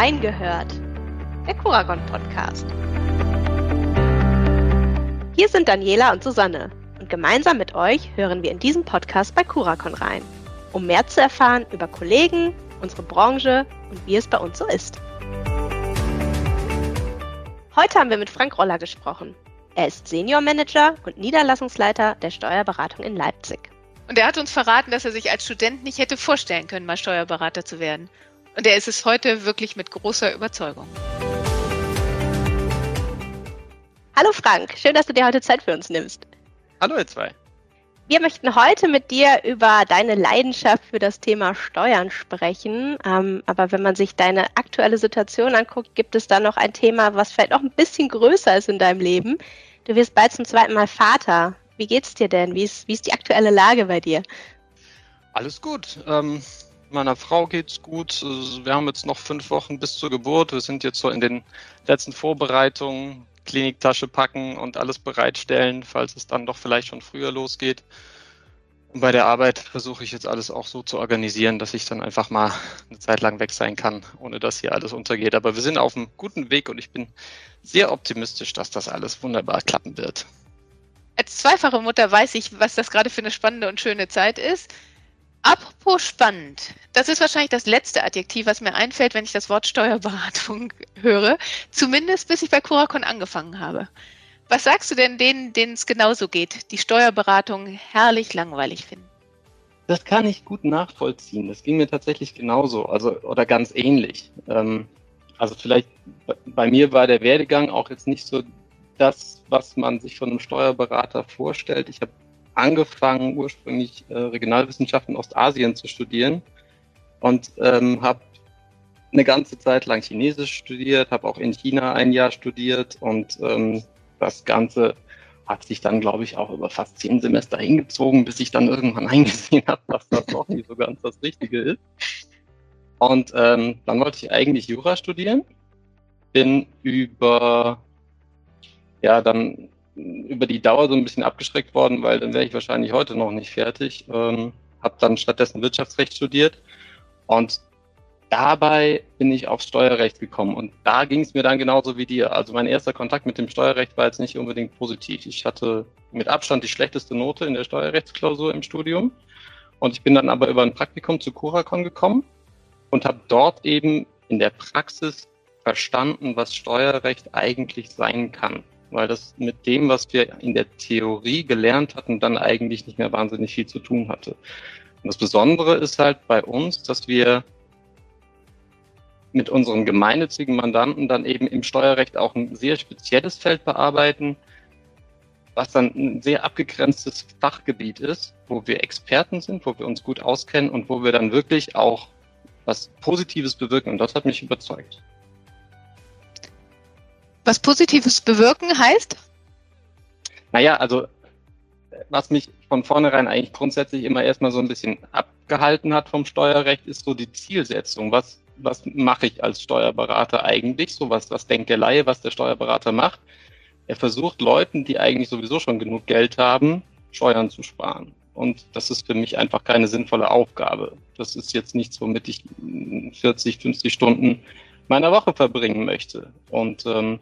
Reingehört, der Kuragon Podcast. Hier sind Daniela und Susanne und gemeinsam mit euch hören wir in diesem Podcast bei Kurakon rein, um mehr zu erfahren über Kollegen, unsere Branche und wie es bei uns so ist. Heute haben wir mit Frank Roller gesprochen. Er ist Senior Manager und Niederlassungsleiter der Steuerberatung in Leipzig. Und er hat uns verraten, dass er sich als Student nicht hätte vorstellen können, mal Steuerberater zu werden. Und er ist es heute wirklich mit großer Überzeugung. Hallo Frank, schön, dass du dir heute Zeit für uns nimmst. Hallo ihr zwei. Wir möchten heute mit dir über deine Leidenschaft für das Thema Steuern sprechen. Ähm, aber wenn man sich deine aktuelle Situation anguckt, gibt es da noch ein Thema, was vielleicht noch ein bisschen größer ist in deinem Leben. Du wirst bald zum zweiten Mal Vater. Wie geht's dir denn? Wie ist, wie ist die aktuelle Lage bei dir? Alles gut. Ähm, meiner Frau geht's gut. Wir haben jetzt noch fünf Wochen bis zur Geburt. Wir sind jetzt so in den letzten Vorbereitungen, Kliniktasche packen und alles bereitstellen, falls es dann doch vielleicht schon früher losgeht. Und bei der Arbeit versuche ich jetzt alles auch so zu organisieren, dass ich dann einfach mal eine Zeit lang weg sein kann, ohne dass hier alles untergeht. Aber wir sind auf einem guten Weg und ich bin sehr optimistisch, dass das alles wunderbar klappen wird als zweifache Mutter weiß ich, was das gerade für eine spannende und schöne Zeit ist. Apropos spannend, das ist wahrscheinlich das letzte Adjektiv, was mir einfällt, wenn ich das Wort Steuerberatung höre. Zumindest bis ich bei Curacon angefangen habe. Was sagst du denn denen, denen es genauso geht, die Steuerberatung herrlich langweilig finden? Das kann ich gut nachvollziehen. Das ging mir tatsächlich genauso, also oder ganz ähnlich. Ähm, also vielleicht bei mir war der Werdegang auch jetzt nicht so das, was man sich von einem Steuerberater vorstellt. Ich habe angefangen, ursprünglich äh, Regionalwissenschaften Ostasien zu studieren und ähm, habe eine ganze Zeit lang Chinesisch studiert, habe auch in China ein Jahr studiert und ähm, das Ganze hat sich dann, glaube ich, auch über fast zehn Semester hingezogen, bis ich dann irgendwann eingesehen habe, dass das doch nicht so ganz das Richtige ist. Und ähm, dann wollte ich eigentlich Jura studieren, bin über ja dann über die Dauer so ein bisschen abgeschreckt worden, weil dann wäre ich wahrscheinlich heute noch nicht fertig. Ähm, habe dann stattdessen Wirtschaftsrecht studiert und dabei bin ich aufs Steuerrecht gekommen und da ging es mir dann genauso wie dir. Also mein erster Kontakt mit dem Steuerrecht war jetzt nicht unbedingt positiv. Ich hatte mit Abstand die schlechteste Note in der Steuerrechtsklausur im Studium und ich bin dann aber über ein Praktikum zu Curacon gekommen und habe dort eben in der Praxis verstanden, was Steuerrecht eigentlich sein kann weil das mit dem, was wir in der Theorie gelernt hatten, dann eigentlich nicht mehr wahnsinnig viel zu tun hatte. Und das Besondere ist halt bei uns, dass wir mit unseren gemeinnützigen Mandanten dann eben im Steuerrecht auch ein sehr spezielles Feld bearbeiten, was dann ein sehr abgegrenztes Fachgebiet ist, wo wir Experten sind, wo wir uns gut auskennen und wo wir dann wirklich auch was Positives bewirken. Und das hat mich überzeugt. Was Positives bewirken heißt? Naja, also was mich von vornherein eigentlich grundsätzlich immer erstmal so ein bisschen abgehalten hat vom Steuerrecht, ist so die Zielsetzung. Was, was mache ich als Steuerberater eigentlich? So was, was denkt der Laie, was der Steuerberater macht? Er versucht Leuten, die eigentlich sowieso schon genug Geld haben, Steuern zu sparen. Und das ist für mich einfach keine sinnvolle Aufgabe. Das ist jetzt nichts, womit ich 40, 50 Stunden meiner Woche verbringen möchte. Und ähm,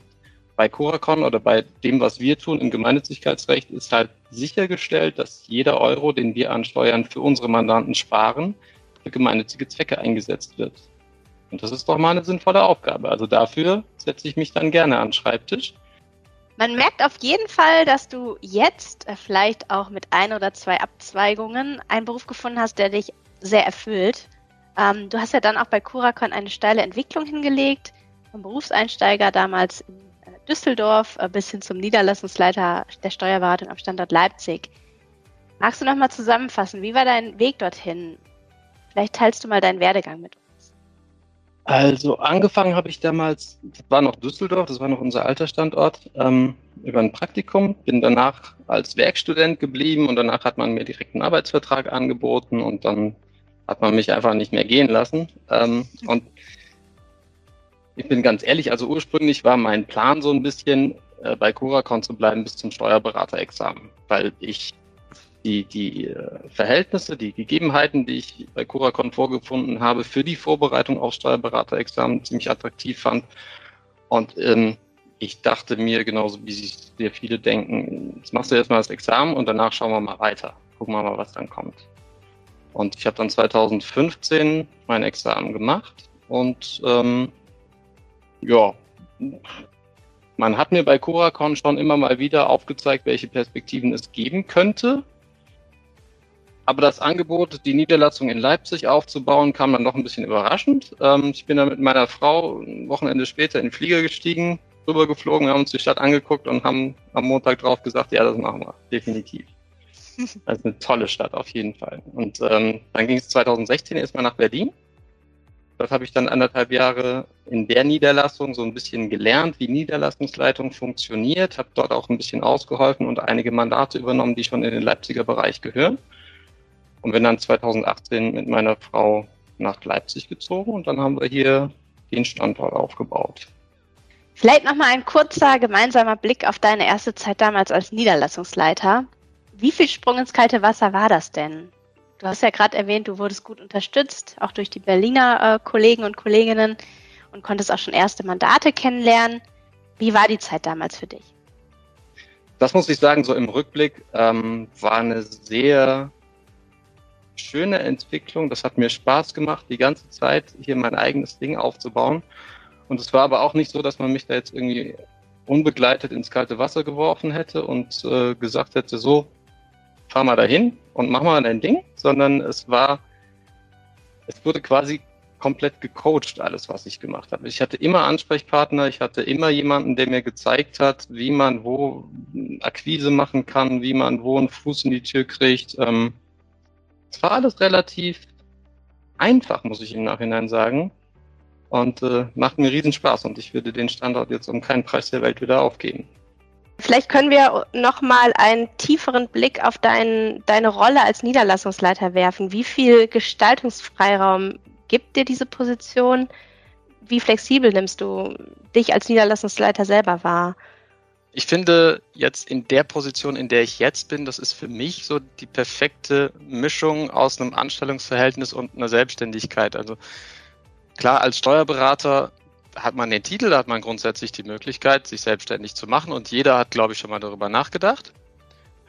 bei Curacon oder bei dem, was wir tun im Gemeinnützigkeitsrecht, ist halt sichergestellt, dass jeder Euro, den wir an Steuern für unsere Mandanten sparen, für gemeinnützige Zwecke eingesetzt wird. Und das ist doch mal eine sinnvolle Aufgabe. Also dafür setze ich mich dann gerne an den Schreibtisch. Man merkt auf jeden Fall, dass du jetzt äh, vielleicht auch mit ein oder zwei Abzweigungen einen Beruf gefunden hast, der dich sehr erfüllt. Ähm, du hast ja dann auch bei Curacon eine steile Entwicklung hingelegt, vom Berufseinsteiger damals in Düsseldorf äh, bis hin zum Niederlassungsleiter der Steuerberatung am Standort Leipzig. Magst du noch mal zusammenfassen, wie war dein Weg dorthin? Vielleicht teilst du mal deinen Werdegang mit uns. Also angefangen habe ich damals, das war noch Düsseldorf, das war noch unser alter Standort, ähm, über ein Praktikum, bin danach als Werkstudent geblieben und danach hat man mir direkt einen Arbeitsvertrag angeboten und dann hat man mich einfach nicht mehr gehen lassen. Ähm, und ich bin ganz ehrlich, also ursprünglich war mein Plan so ein bisschen äh, bei Curacon zu bleiben bis zum Steuerberaterexamen, weil ich die, die äh, Verhältnisse, die Gegebenheiten, die ich bei Curacon vorgefunden habe, für die Vorbereitung auf Steuerberaterexamen ziemlich attraktiv fand. Und ähm, ich dachte mir, genauso wie sich sehr viele denken, jetzt machst du erstmal das Examen und danach schauen wir mal weiter. Gucken wir mal, was dann kommt. Und ich habe dann 2015 mein Examen gemacht und ähm, ja, man hat mir bei Curacon schon immer mal wieder aufgezeigt, welche Perspektiven es geben könnte. Aber das Angebot, die Niederlassung in Leipzig aufzubauen, kam dann noch ein bisschen überraschend. Ähm, ich bin dann mit meiner Frau ein Wochenende später in den Flieger gestiegen, rübergeflogen, haben uns die Stadt angeguckt und haben am Montag drauf gesagt, ja, das machen wir, definitiv. Ist eine tolle Stadt auf jeden Fall. Und ähm, dann ging es 2016 erstmal nach Berlin Dort habe ich dann anderthalb Jahre in der Niederlassung so ein bisschen gelernt, wie Niederlassungsleitung funktioniert, habe dort auch ein bisschen ausgeholfen und einige Mandate übernommen, die schon in den Leipziger Bereich gehören. Und bin dann 2018 mit meiner Frau nach Leipzig gezogen und dann haben wir hier den Standort aufgebaut. Vielleicht nochmal ein kurzer gemeinsamer Blick auf deine erste Zeit damals als Niederlassungsleiter. Wie viel Sprung ins kalte Wasser war das denn? Du hast ja gerade erwähnt, du wurdest gut unterstützt, auch durch die Berliner äh, Kollegen und Kolleginnen und konntest auch schon erste Mandate kennenlernen. Wie war die Zeit damals für dich? Das muss ich sagen, so im Rückblick ähm, war eine sehr schöne Entwicklung. Das hat mir Spaß gemacht, die ganze Zeit hier mein eigenes Ding aufzubauen. Und es war aber auch nicht so, dass man mich da jetzt irgendwie unbegleitet ins kalte Wasser geworfen hätte und äh, gesagt hätte, so, fahr mal dahin und mach mal dein Ding, sondern es war, es wurde quasi komplett gecoacht, alles, was ich gemacht habe. Ich hatte immer Ansprechpartner, ich hatte immer jemanden, der mir gezeigt hat, wie man wo Akquise machen kann, wie man wo einen Fuß in die Tür kriegt. Ähm, es war alles relativ einfach, muss ich im Nachhinein sagen. Und äh, macht mir riesen Spaß und ich würde den Standort jetzt um keinen Preis der Welt wieder aufgeben. Vielleicht können wir noch mal einen tieferen Blick auf dein, deine Rolle als Niederlassungsleiter werfen. Wie viel Gestaltungsfreiraum gibt dir diese Position? Wie flexibel nimmst du dich als Niederlassungsleiter selber wahr? Ich finde jetzt in der Position, in der ich jetzt bin, das ist für mich so die perfekte Mischung aus einem Anstellungsverhältnis und einer Selbstständigkeit. Also klar, als Steuerberater hat man den Titel, da hat man grundsätzlich die Möglichkeit, sich selbstständig zu machen und jeder hat, glaube ich, schon mal darüber nachgedacht.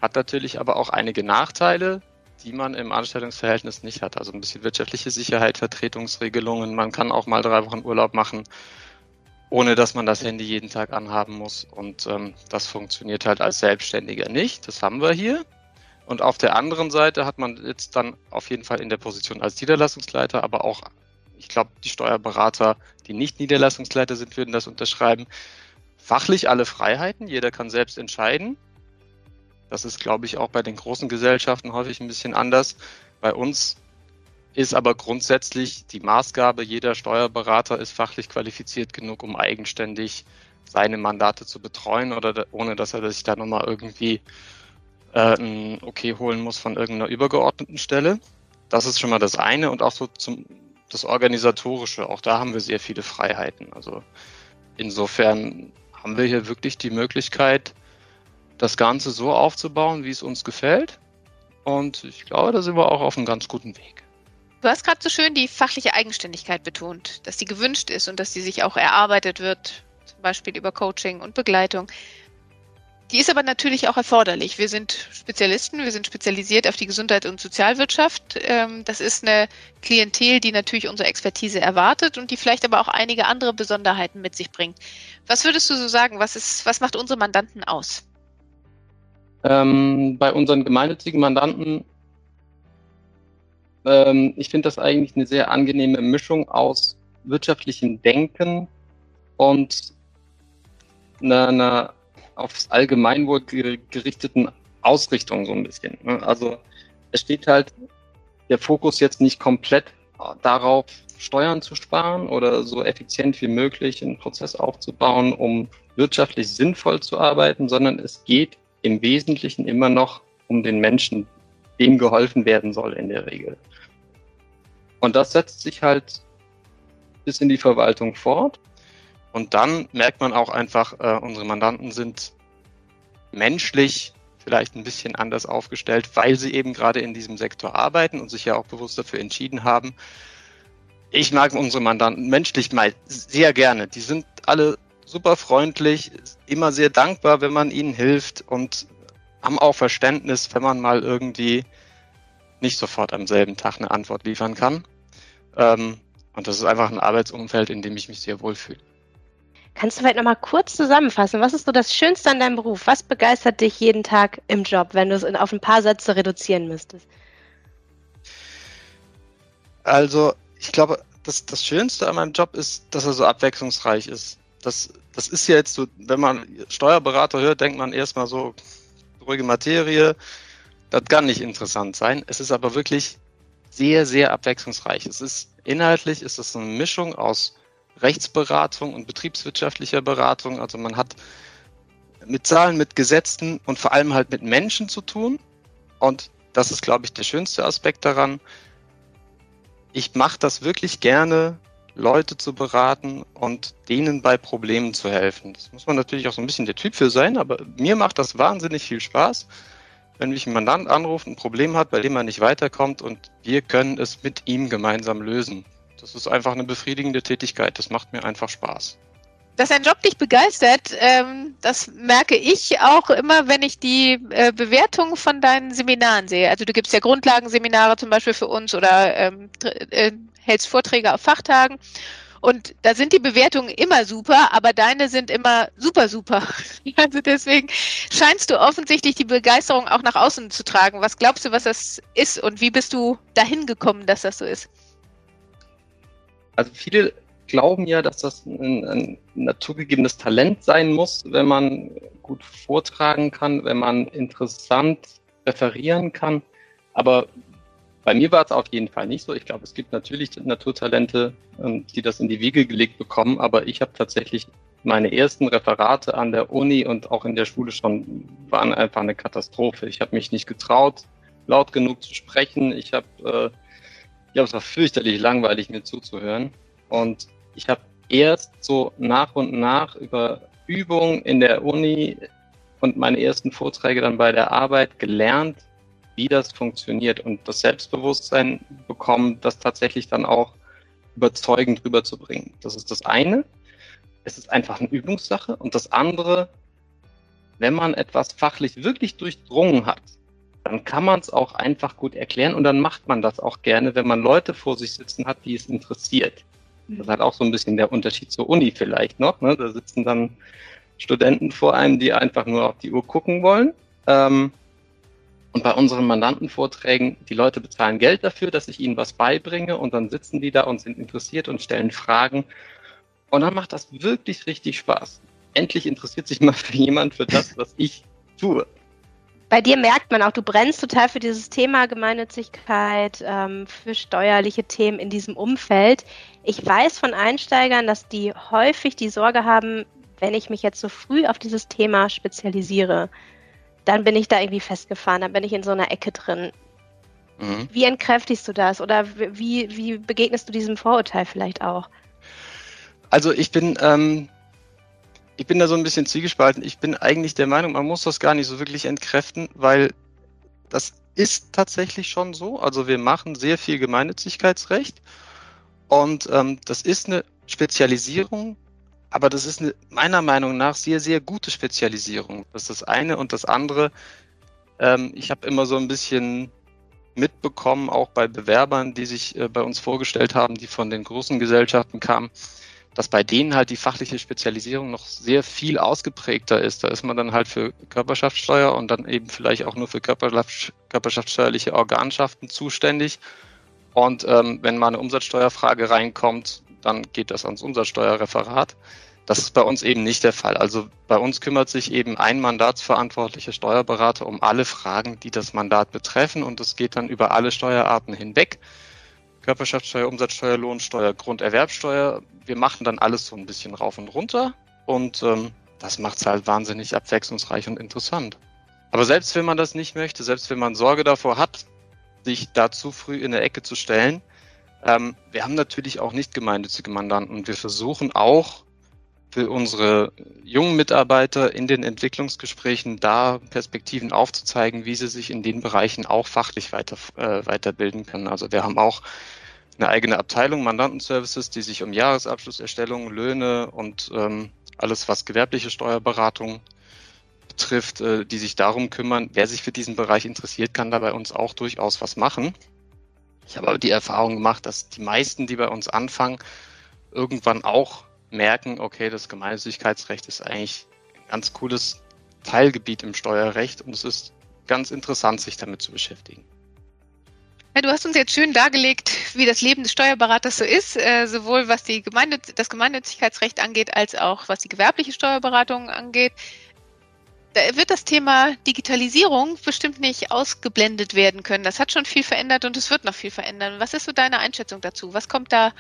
Hat natürlich aber auch einige Nachteile, die man im Anstellungsverhältnis nicht hat. Also ein bisschen wirtschaftliche Sicherheit, Vertretungsregelungen. Man kann auch mal drei Wochen Urlaub machen, ohne dass man das Handy jeden Tag anhaben muss. Und ähm, das funktioniert halt als Selbstständiger nicht. Das haben wir hier. Und auf der anderen Seite hat man jetzt dann auf jeden Fall in der Position als Niederlassungsleiter, aber auch ich glaube, die Steuerberater, die nicht Niederlassungsleiter sind, würden das unterschreiben. Fachlich alle Freiheiten, jeder kann selbst entscheiden. Das ist, glaube ich, auch bei den großen Gesellschaften häufig ein bisschen anders. Bei uns ist aber grundsätzlich die Maßgabe, jeder Steuerberater ist fachlich qualifiziert genug, um eigenständig seine Mandate zu betreuen oder ohne dass er sich da nochmal irgendwie äh, ein Okay holen muss von irgendeiner übergeordneten Stelle. Das ist schon mal das eine und auch so zum das Organisatorische, auch da haben wir sehr viele Freiheiten. Also insofern haben wir hier wirklich die Möglichkeit, das Ganze so aufzubauen, wie es uns gefällt. Und ich glaube, da sind wir auch auf einem ganz guten Weg. Du hast gerade so schön die fachliche Eigenständigkeit betont, dass die gewünscht ist und dass die sich auch erarbeitet wird, zum Beispiel über Coaching und Begleitung. Die ist aber natürlich auch erforderlich. Wir sind Spezialisten, wir sind spezialisiert auf die Gesundheit und Sozialwirtschaft. Ähm, das ist eine Klientel, die natürlich unsere Expertise erwartet und die vielleicht aber auch einige andere Besonderheiten mit sich bringt. Was würdest du so sagen? Was, ist, was macht unsere Mandanten aus? Ähm, bei unseren gemeinnützigen Mandanten, ähm, ich finde das eigentlich eine sehr angenehme Mischung aus wirtschaftlichem Denken und einer, einer aufs Allgemeinwohl gerichteten Ausrichtung so ein bisschen. Ne? Also es steht halt der Fokus jetzt nicht komplett darauf, Steuern zu sparen oder so effizient wie möglich einen Prozess aufzubauen, um wirtschaftlich sinnvoll zu arbeiten, sondern es geht im Wesentlichen immer noch um den Menschen, dem geholfen werden soll in der Regel. Und das setzt sich halt bis in die Verwaltung fort. Und dann merkt man auch einfach, äh, unsere Mandanten sind menschlich vielleicht ein bisschen anders aufgestellt, weil sie eben gerade in diesem Sektor arbeiten und sich ja auch bewusst dafür entschieden haben. Ich mag unsere Mandanten menschlich mal sehr gerne. Die sind alle super freundlich, immer sehr dankbar, wenn man ihnen hilft und haben auch Verständnis, wenn man mal irgendwie nicht sofort am selben Tag eine Antwort liefern kann. Ähm, und das ist einfach ein Arbeitsumfeld, in dem ich mich sehr wohl fühle. Kannst du vielleicht nochmal kurz zusammenfassen? Was ist so das Schönste an deinem Beruf? Was begeistert dich jeden Tag im Job, wenn du es auf ein paar Sätze reduzieren müsstest? Also, ich glaube, das, das Schönste an meinem Job ist, dass er so abwechslungsreich ist. Das, das ist ja jetzt so, wenn man Steuerberater hört, denkt man erstmal so, ruhige Materie, das kann nicht interessant sein. Es ist aber wirklich sehr, sehr abwechslungsreich. Es ist inhaltlich ist es eine Mischung aus Rechtsberatung und betriebswirtschaftlicher Beratung. Also man hat mit Zahlen, mit Gesetzen und vor allem halt mit Menschen zu tun. Und das ist, glaube ich, der schönste Aspekt daran. Ich mache das wirklich gerne, Leute zu beraten und denen bei Problemen zu helfen. Das muss man natürlich auch so ein bisschen der Typ für sein, aber mir macht das wahnsinnig viel Spaß wenn mich ein Mandant anruft, ein Problem hat, bei dem er nicht weiterkommt und wir können es mit ihm gemeinsam lösen. Das ist einfach eine befriedigende Tätigkeit. Das macht mir einfach Spaß. Dass ein Job dich begeistert, ähm, das merke ich auch immer, wenn ich die äh, Bewertung von deinen Seminaren sehe. Also du gibst ja Grundlagenseminare zum Beispiel für uns oder ähm, äh, hältst Vorträge auf Fachtagen. Und da sind die Bewertungen immer super, aber deine sind immer super, super. Also deswegen scheinst du offensichtlich die Begeisterung auch nach außen zu tragen. Was glaubst du, was das ist und wie bist du dahin gekommen, dass das so ist? Also viele glauben ja, dass das ein, ein naturgegebenes Talent sein muss, wenn man gut vortragen kann, wenn man interessant referieren kann. Aber bei mir war es auf jeden Fall nicht so. Ich glaube, es gibt natürlich Naturtalente, ähm, die das in die Wiege gelegt bekommen, aber ich habe tatsächlich meine ersten Referate an der Uni und auch in der Schule schon waren einfach eine Katastrophe. Ich habe mich nicht getraut, laut genug zu sprechen. Ich habe, äh, ja, es war fürchterlich langweilig mir zuzuhören. Und ich habe erst so nach und nach über Übungen in der Uni und meine ersten Vorträge dann bei der Arbeit gelernt, wie das funktioniert und das Selbstbewusstsein bekommen, das tatsächlich dann auch überzeugend rüberzubringen. Das ist das eine. Es ist einfach eine Übungssache. Und das andere, wenn man etwas fachlich wirklich durchdrungen hat, dann kann man es auch einfach gut erklären und dann macht man das auch gerne, wenn man Leute vor sich sitzen hat, die es interessiert. Das ist halt auch so ein bisschen der Unterschied zur Uni vielleicht noch. Ne? Da sitzen dann Studenten vor einem, die einfach nur auf die Uhr gucken wollen. Ähm, und bei unseren Mandantenvorträgen, die Leute bezahlen Geld dafür, dass ich ihnen was beibringe und dann sitzen die da und sind interessiert und stellen Fragen. Und dann macht das wirklich richtig Spaß. Endlich interessiert sich mal jemand für das, was ich tue. Bei dir merkt man auch, du brennst total für dieses Thema Gemeinnützigkeit, ähm, für steuerliche Themen in diesem Umfeld. Ich weiß von Einsteigern, dass die häufig die Sorge haben, wenn ich mich jetzt so früh auf dieses Thema spezialisiere, dann bin ich da irgendwie festgefahren, dann bin ich in so einer Ecke drin. Mhm. Wie entkräftigst du das oder wie, wie begegnest du diesem Vorurteil vielleicht auch? Also ich bin, ähm, ich bin da so ein bisschen zwiegespalten. Ich bin eigentlich der Meinung, man muss das gar nicht so wirklich entkräften, weil das ist tatsächlich schon so. Also wir machen sehr viel Gemeinnützigkeitsrecht und ähm, das ist eine Spezialisierung aber das ist eine, meiner Meinung nach sehr, sehr gute Spezialisierung. Das ist das eine und das andere. Ähm, ich habe immer so ein bisschen mitbekommen, auch bei Bewerbern, die sich äh, bei uns vorgestellt haben, die von den großen Gesellschaften kamen, dass bei denen halt die fachliche Spezialisierung noch sehr viel ausgeprägter ist. Da ist man dann halt für Körperschaftssteuer und dann eben vielleicht auch nur für körperschaftssteuerliche Organschaften zuständig. Und ähm, wenn mal eine Umsatzsteuerfrage reinkommt, dann geht das ans Umsatzsteuerreferat. Das ist bei uns eben nicht der Fall. Also bei uns kümmert sich eben ein mandatsverantwortlicher Steuerberater um alle Fragen, die das Mandat betreffen und es geht dann über alle Steuerarten hinweg. Körperschaftssteuer, Umsatzsteuer, Lohnsteuer, Grunderwerbsteuer. Wir machen dann alles so ein bisschen rauf und runter und ähm, das macht es halt wahnsinnig abwechslungsreich und interessant. Aber selbst wenn man das nicht möchte, selbst wenn man Sorge davor hat, sich da zu früh in der Ecke zu stellen, ähm, wir haben natürlich auch nicht gemeinnützige Mandanten und wir versuchen auch für unsere jungen Mitarbeiter in den Entwicklungsgesprächen da Perspektiven aufzuzeigen, wie sie sich in den Bereichen auch fachlich weiter, äh, weiterbilden können. Also wir haben auch eine eigene Abteilung Mandantenservices, die sich um Jahresabschlusserstellung, Löhne und ähm, alles, was gewerbliche Steuerberatung betrifft, äh, die sich darum kümmern. Wer sich für diesen Bereich interessiert, kann da bei uns auch durchaus was machen. Ich habe aber die Erfahrung gemacht, dass die meisten, die bei uns anfangen, irgendwann auch merken, okay, das Gemeinnützigkeitsrecht ist eigentlich ein ganz cooles Teilgebiet im Steuerrecht und es ist ganz interessant, sich damit zu beschäftigen. Ja, du hast uns jetzt schön dargelegt, wie das Leben des Steuerberaters so ist, äh, sowohl was die Gemeinnütz das Gemeinnützigkeitsrecht angeht, als auch was die gewerbliche Steuerberatung angeht. Da wird das Thema Digitalisierung bestimmt nicht ausgeblendet werden können. Das hat schon viel verändert und es wird noch viel verändern. Was ist so deine Einschätzung dazu? Was kommt da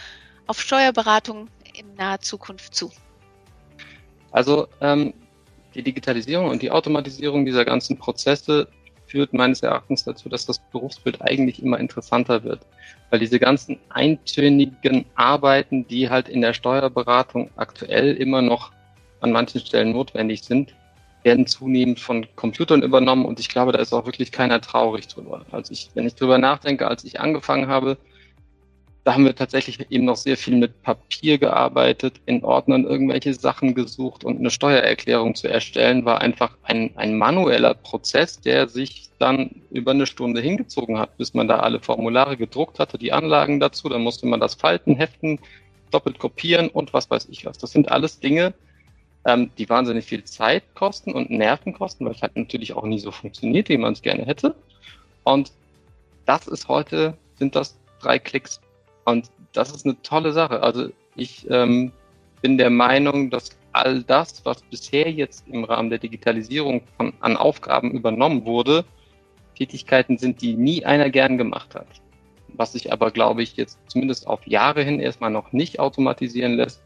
auf Steuerberatung in naher Zukunft zu? Also ähm, die Digitalisierung und die Automatisierung dieser ganzen Prozesse führt meines Erachtens dazu, dass das Berufsbild eigentlich immer interessanter wird. Weil diese ganzen eintönigen Arbeiten, die halt in der Steuerberatung aktuell immer noch an manchen Stellen notwendig sind, werden zunehmend von Computern übernommen und ich glaube, da ist auch wirklich keiner traurig drüber. Also ich, wenn ich drüber nachdenke, als ich angefangen habe, da haben wir tatsächlich eben noch sehr viel mit Papier gearbeitet, in Ordnern irgendwelche Sachen gesucht und eine Steuererklärung zu erstellen, war einfach ein, ein manueller Prozess, der sich dann über eine Stunde hingezogen hat, bis man da alle Formulare gedruckt hatte, die Anlagen dazu, dann musste man das falten, heften, doppelt kopieren und was weiß ich was. Das sind alles Dinge, ähm, die wahnsinnig viel Zeit kosten und Nerven kosten, weil es halt natürlich auch nie so funktioniert, wie man es gerne hätte. Und das ist heute, sind das drei Klicks und das ist eine tolle Sache. Also ich ähm, bin der Meinung, dass all das, was bisher jetzt im Rahmen der Digitalisierung von, an Aufgaben übernommen wurde, Tätigkeiten sind, die nie einer gern gemacht hat. Was sich aber, glaube ich, jetzt zumindest auf Jahre hin erstmal noch nicht automatisieren lässt,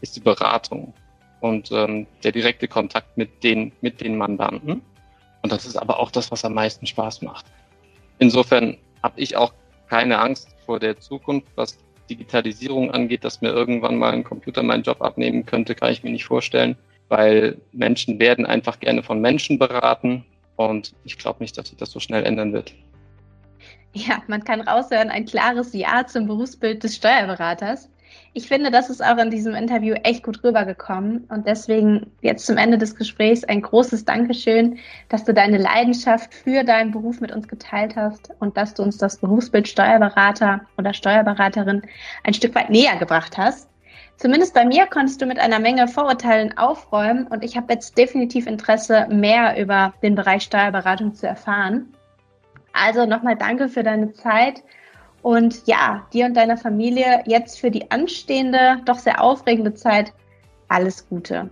ist die Beratung und ähm, der direkte Kontakt mit den, mit den Mandanten. Und das ist aber auch das, was am meisten Spaß macht. Insofern habe ich auch keine Angst vor der Zukunft, was Digitalisierung angeht, dass mir irgendwann mal ein Computer meinen Job abnehmen könnte, kann ich mir nicht vorstellen, weil Menschen werden einfach gerne von Menschen beraten und ich glaube nicht, dass sich das so schnell ändern wird. Ja, man kann raushören, ein klares Ja zum Berufsbild des Steuerberaters. Ich finde, das ist auch in diesem Interview echt gut rübergekommen. Und deswegen jetzt zum Ende des Gesprächs ein großes Dankeschön, dass du deine Leidenschaft für deinen Beruf mit uns geteilt hast und dass du uns das Berufsbild Steuerberater oder Steuerberaterin ein Stück weit näher gebracht hast. Zumindest bei mir konntest du mit einer Menge Vorurteilen aufräumen und ich habe jetzt definitiv Interesse, mehr über den Bereich Steuerberatung zu erfahren. Also nochmal danke für deine Zeit und ja, dir und deiner Familie jetzt für die anstehende, doch sehr aufregende Zeit alles Gute.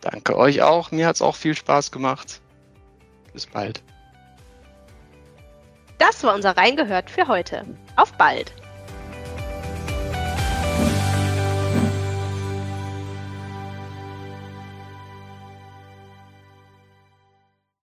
Danke euch auch. Mir hat es auch viel Spaß gemacht. Bis bald. Das war unser Reingehört für heute. Auf bald!